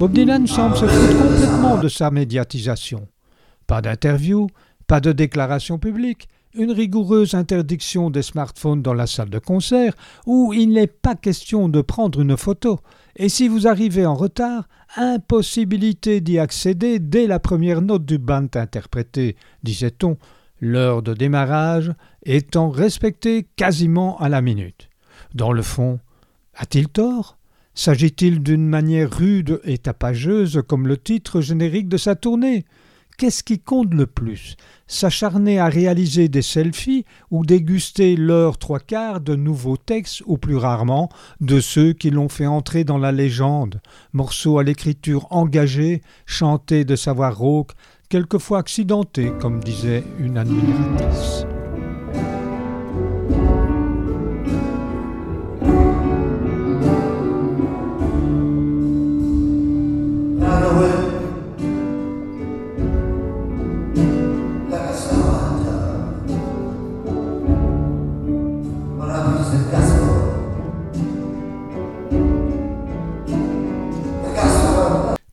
Bob Dylan semble se foutre complètement de sa médiatisation. Pas d'interview, pas de déclaration publique, une rigoureuse interdiction des smartphones dans la salle de concert, où il n'est pas question de prendre une photo, et si vous arrivez en retard, impossibilité d'y accéder dès la première note du band interprété, disait-on, l'heure de démarrage étant respectée quasiment à la minute. Dans le fond, a-t-il tort? S'agit-il d'une manière rude et tapageuse comme le titre générique de sa tournée? Qu'est-ce qui compte le plus? S'acharner à réaliser des selfies ou déguster l'heure trois quarts de nouveaux textes ou plus rarement de ceux qui l'ont fait entrer dans la légende, morceaux à l'écriture engagée, chantés de savoir rauque, quelquefois accidentés comme disait une admiratrice.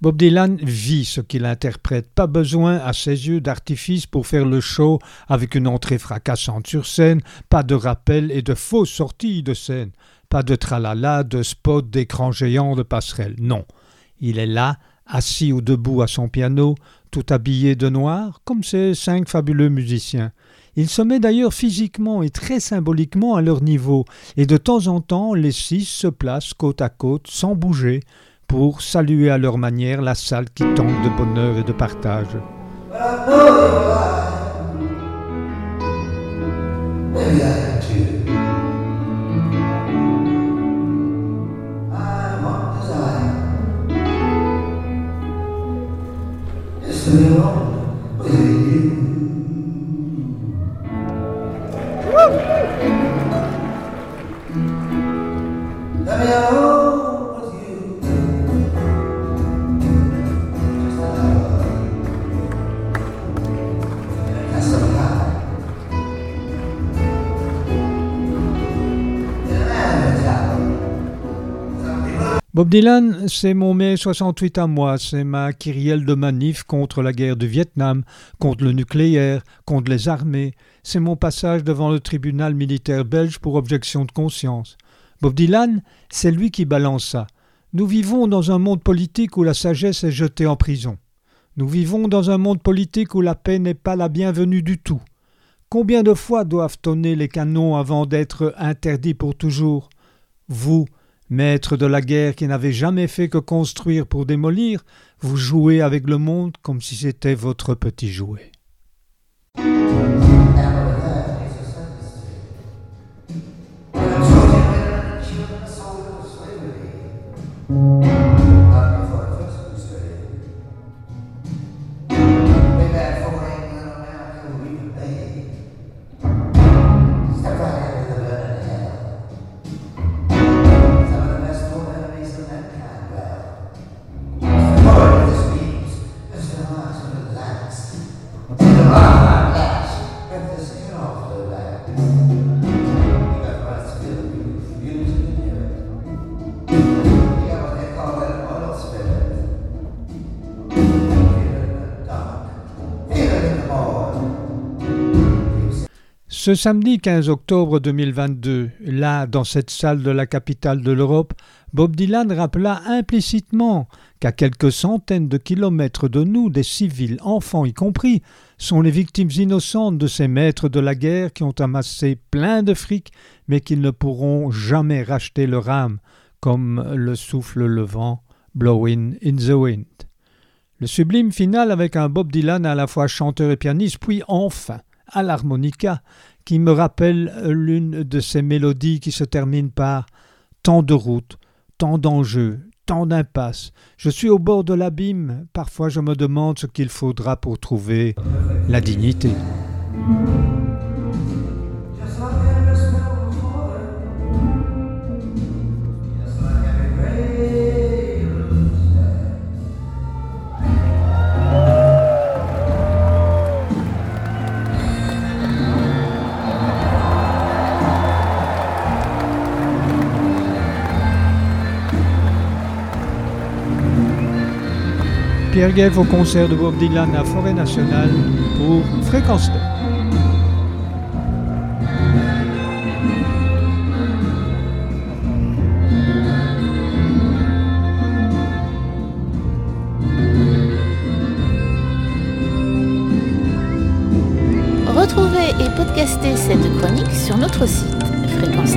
Bob Dylan vit ce qu'il interprète, pas besoin à ses yeux d'artifice pour faire le show avec une entrée fracassante sur scène, pas de rappel et de fausses sorties de scène, pas de tralala, de spot d'écran géant, de passerelle, non. Il est là, assis ou debout à son piano, tout habillé de noir, comme ces cinq fabuleux musiciens. Il se met d'ailleurs physiquement et très symboliquement à leur niveau, et de temps en temps les six se placent côte à côte, sans bouger, pour saluer à leur manière la salle qui tente de bonheur et de partage. Bob Dylan, c'est mon mai 68 à moi, c'est ma kyrielle de manif contre la guerre du Vietnam, contre le nucléaire, contre les armées, c'est mon passage devant le tribunal militaire belge pour objection de conscience. Bob Dylan, c'est lui qui balance ça. Nous vivons dans un monde politique où la sagesse est jetée en prison. Nous vivons dans un monde politique où la paix n'est pas la bienvenue du tout. Combien de fois doivent tonner les canons avant d'être interdits pour toujours? Vous, Maître de la guerre qui n'avait jamais fait que construire pour démolir, vous jouez avec le monde comme si c'était votre petit jouet. Get off the lap. You got my skill. Ce samedi 15 octobre 2022, là, dans cette salle de la capitale de l'Europe, Bob Dylan rappela implicitement qu'à quelques centaines de kilomètres de nous, des civils, enfants y compris, sont les victimes innocentes de ces maîtres de la guerre qui ont amassé plein de fric, mais qui ne pourront jamais racheter leur âme, comme le souffle le vent, blowing in the wind. Le sublime final avec un Bob Dylan à la fois chanteur et pianiste, puis enfin à l'harmonica, qui me rappelle l'une de ces mélodies qui se terminent par tant de routes, tant d'enjeux, tant d'impasses. Je suis au bord de l'abîme. Parfois je me demande ce qu'il faudra pour trouver la dignité. Pierre au concert de Bob Dylan à Forêt Nationale pour Fréquence Retrouvez et podcastez cette chronique sur notre site fréquence